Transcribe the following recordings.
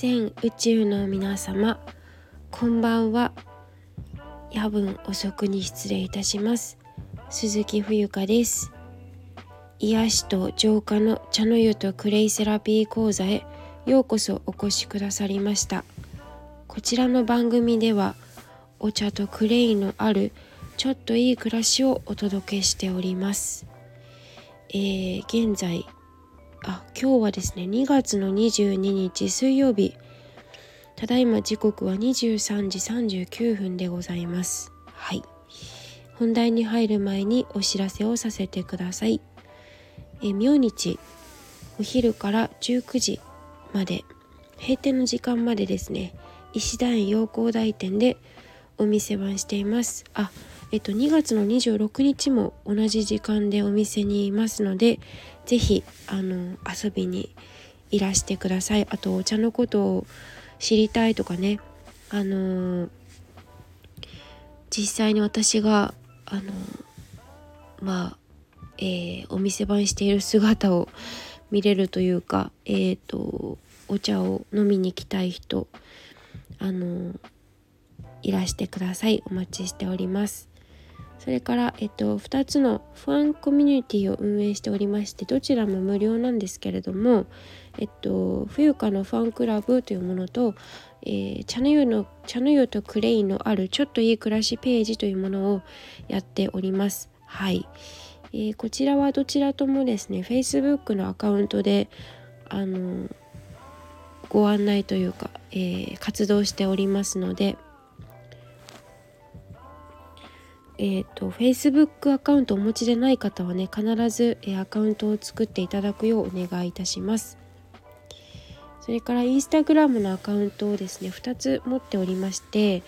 全宇宙の皆様こんばんは。夜分遅くに失礼いたします。鈴木冬香です。癒しと浄化の茶の湯とクレイセラピー講座へようこそお越しくださりました。こちらの番組ではお茶とクレイのあるちょっといい暮らしをお届けしております。えー、現在あ今日はですね2月の22日水曜日。ただいま時刻は23時39分でございます。はい。本題に入る前にお知らせをさせてください。え明日お昼から19時まで閉店の時間までですね石段陽光台店でお店番しています。あえっと2月の26日も同じ時間でお店にいますので是非あの遊びにいらしてください。あとお茶のことを知りたいとかね。あの実際に私があのまあ、えー、お店番している姿を見れるというかえっ、ー、とお茶を飲みに来たい人あのいらしてください。お待ちしております。それから、えっと、2つのファンコミュニティを運営しておりましてどちらも無料なんですけれども、えっと、冬香のファンクラブというものと、えー、茶の湯の茶の湯とクレイのあるちょっといい暮らしページというものをやっております。はい、えー、こちらはどちらともですね Facebook のアカウントであのご案内というか、えー、活動しておりますのでえーと、Facebook アカウントをお持ちでない方はね必ず、えー、アカウントを作っていただくようお願いいたします。それから Instagram のアカウントをですね2つ持っておりまして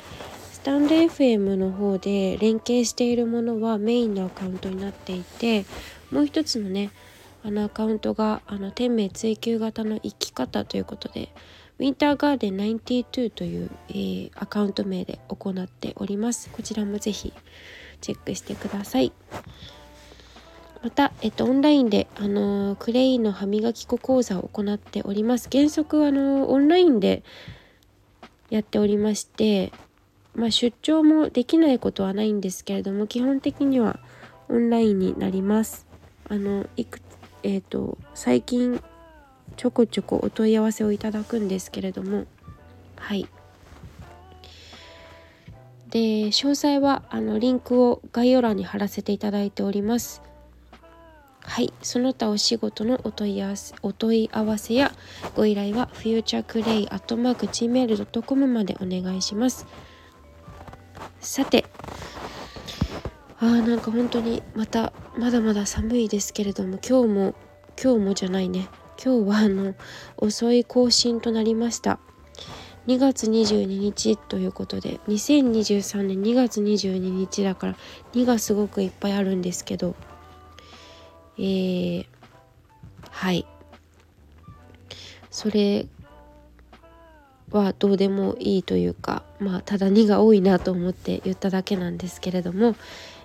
スタンド FM の方で連携しているものはメインのアカウントになっていてもう一つのねあのアカウントがあの天命追求型の生き方ということでウィンターガーデン92という、えー、アカウント名で行っております。こちらもぜひチェックしてください。また、えっと、オンラインで、あのクレイの歯磨き粉講座を行っております。原則、あのオンラインでやっておりましてまあ、出張もできないことはないんですけれども基本的にはオンラインになります。あのいくえっ、ー、と最近ちょこちょこお問い合わせをいただくんですけれどもはい。で詳細はあのリンクを概要欄に貼らせていただいております。はいその他お仕事のお問い合わせお問い合わせやご依頼は futureclay.gmail.com までお願いします。さてあーなんか本当にまたまだまだ寒いですけれども今日も今日もじゃないね。今日はあの遅い更新となりました。2月22日ということで2023年2月22日だから2がすごくいっぱいあるんですけどえー、はい。それはどうでもいいというかまあただ2が多いなと思って言っただけなんですけれども、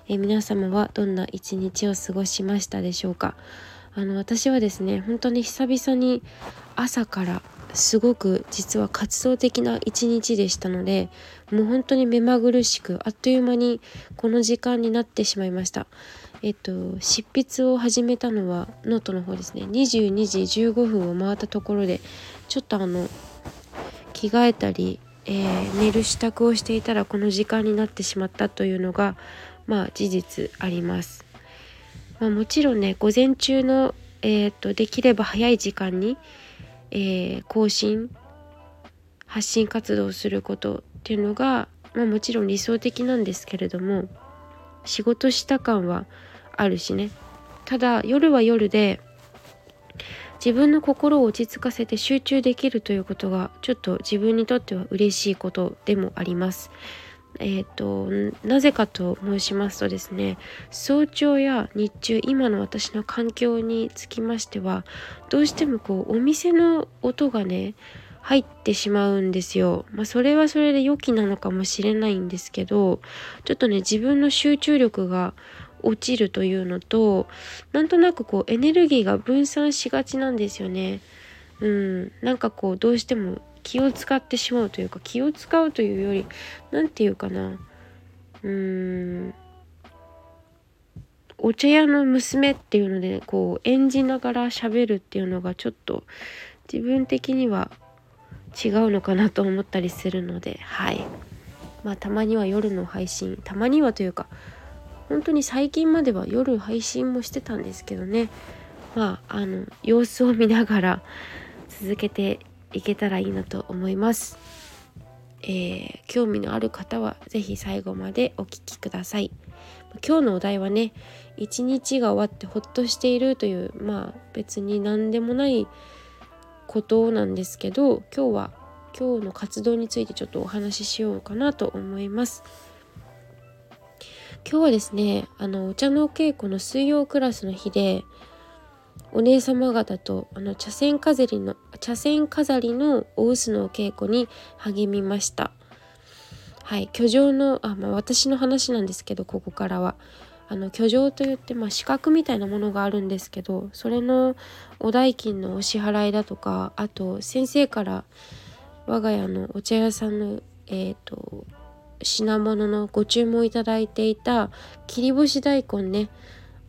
えー、皆様はどんな一日を過ごしましたでしょうか？あの私はですね本当に久々に朝からすごく実は活動的な一日でしたのでもう本当に目まぐるしくあっという間にこの時間になってしまいました。えっと執筆を始めたのはノートの方ですね。22時15分を回ったところでちょっとあの着替えたり、えー、寝る支度をしていたらこの時間になってしまったというのがまあ事実あります。まあ、もちろんね午前中の、えーと、できれば早い時間に、えー、更新発信活動をすることっていうのが、まあ、もちろん理想的なんですけれども仕事した感はあるしねただ夜は夜で自分の心を落ち着かせて集中できるということがちょっと自分にとっては嬉しいことでもあります。えーと、なぜかと申しますとですね早朝や日中今の私の環境につきましてはどうしてもこうお店の音がね入ってしまうんですよ。まあ、それはそれで良きなのかもしれないんですけどちょっとね自分の集中力が落ちるというのとなんとなくこうエネルギーが分散しがちなんですよね。うん、なんかこうどうしても気を使ってしまうというか気を使うというより何て言うかなうーんお茶屋の娘っていうのでこう演じながら喋るっていうのがちょっと自分的には違うのかなと思ったりするのではい。まあたまには夜の配信たまにはというか本当に最近までは夜配信もしてたんですけどね。まああの様子を見ながら続けていけたらいいなと思います。えー、興味のある方は是非最後までお聴きください。今日のお題はね一日が終わってほっとしているというまあ別に何でもないことなんですけど今日は今日の活動についてちょっとお話ししようかなと思います。今日はですねあのお茶のお稽古の水曜クラスの日でお姉様方とあの茶筅飾りの茶筅飾りのお臼のお稽古に励みました。はい、居城のあ、まあ、私の話なんですけどここからはあの居城といって、まあ、資格みたいなものがあるんですけどそれのお代金のお支払いだとかあと先生から我が家のお茶屋さんのえっ、ー、と品物のご注文いただいていた切り干し大根ね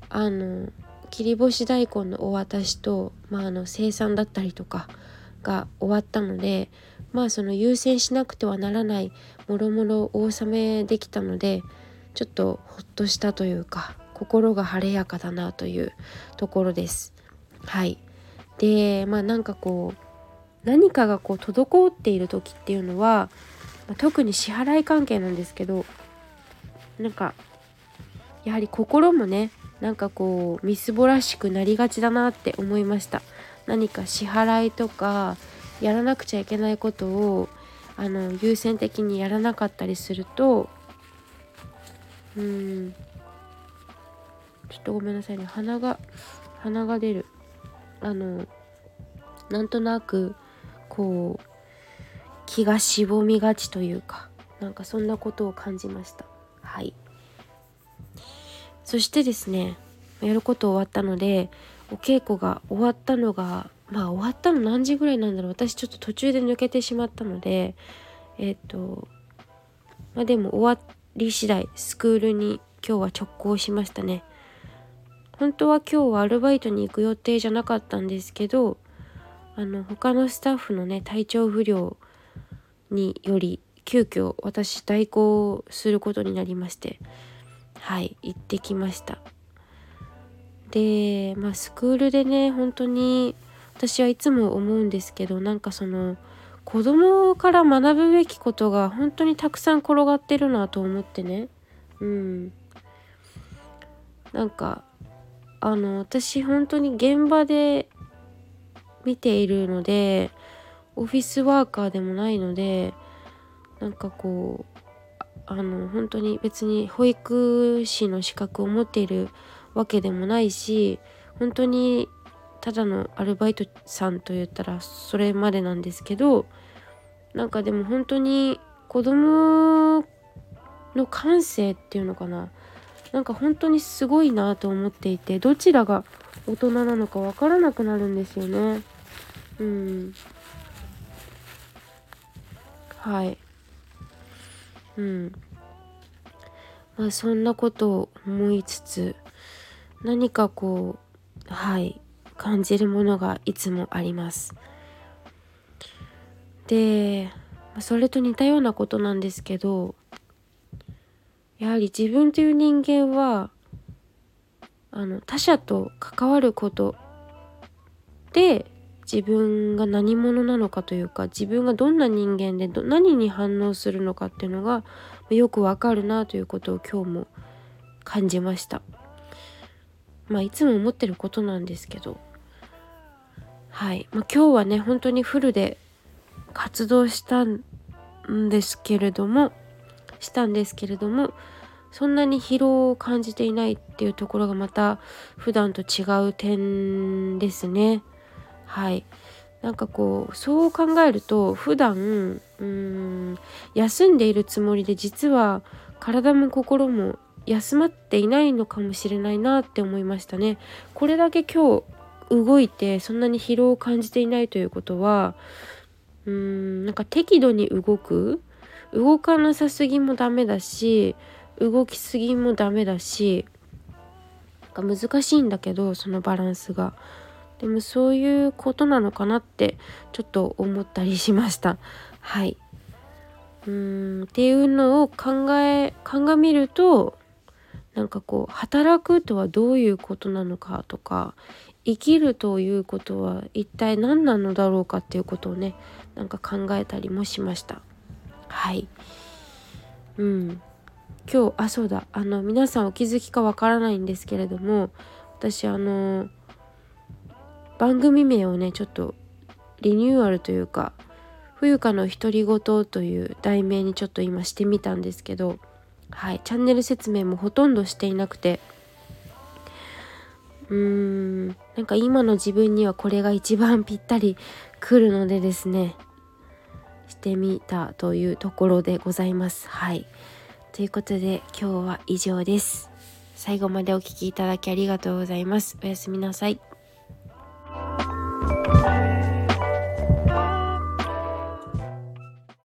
あの切り干し大根のお渡しと、まあ、あの生産だったりとかが終わったのでまあその優先しなくてはならないもろもろお納めできたのでちょっとほっとしたというか心が晴れやかだなというところです。はいでまあなんかこう何かがこう滞っている時っていうのは、特に支払い関係なんですけどなんかやはり心もねなんかこうみすぼらしくなりがちだなって思いました。何か支払いとかやらなくちゃいけないことをあの優先的にやらなかったりするとうん。ちょっとごめんなさいね。鼻が鼻が出る。あのなんとなくこう気がしぼみがちというかなんかそんなことを感じました。はい。そしてですねやること終わったのでお稽古が終わったのがまあ終わったの何時ぐらいなんだろう。私ちょっと途中で抜けてしまったのでえっ、ー、とまあでも終わり次第スクールに今日は直行しましたね。本当は今日はアルバイトに行く予定じゃなかったんですけどあの他のスタッフのね体調不良により急遽私代行することになりましてはい行ってきました。でまあスクールでね本当に私はいつも思うんですけどなんかその子供から学ぶべきことが本当にたくさん転がってるなと思ってね。うん。なんかあの私本当に現場で見ているのでオフィスワーカーでもないのでなんかこうあの本当に別に保育士の資格を持っているわけでもないし本当にただのアルバイトさんと言ったらそれまでなんですけどなんかでも本当に子供の感性っていうのかな。なんか本当にすごいなと思っていてどちらが大人なのかわからなくなるんですよね。うん。はい。うん。まあそんなことを思いつつ何かこうはい感じるものがいつもあります。でそれと似たようなことなんですけどやはり自分という人間はあの他者と関わることで自分が何者なのかというか自分がどんな人間で何に反応するのかっていうのがよくわかるなということを今日も感じました。まあいつも思ってることなんですけど。はい、まあ、今日はね本当にフルで活動したんですけれどもしたんですけれどもそんなに疲労を感じていないっていうところがまた普段と違う点ですね。はい。なんかこうそう考えると普段うん休んでいるつもりで実は体も心も休まっていないのかもしれないなって思いましたね。これだけ今日動いてそんなに疲労を感じていないということはうーんなんか適度に動く動かなさすぎもダメだし動きすぎもダメだしなんか難しいんだけどそのバランスがでもそういうことなのかなってちょっと思ったりしました。はい。うんっていうのを考え鑑みるとなんかこう働くとはどういうことなのかとか生きるということは一体何なのだろうかっていうことをねなんか考えたりもしました。はい。うん。今日あそうだ。あの皆さんお気づきかわからないんですけれども私あの番組名をねちょっとリニューアルというか「冬香の独り言」という題名にちょっと今してみたんですけどはいチャンネル説明もほとんどしていなくてうーんなんか今の自分にはこれが一番ぴったりくるのでですねしてみたというところでございます。はい。ということで今日は以上です。最後までお聴きいただきありがとうございます。おやすみなさい。you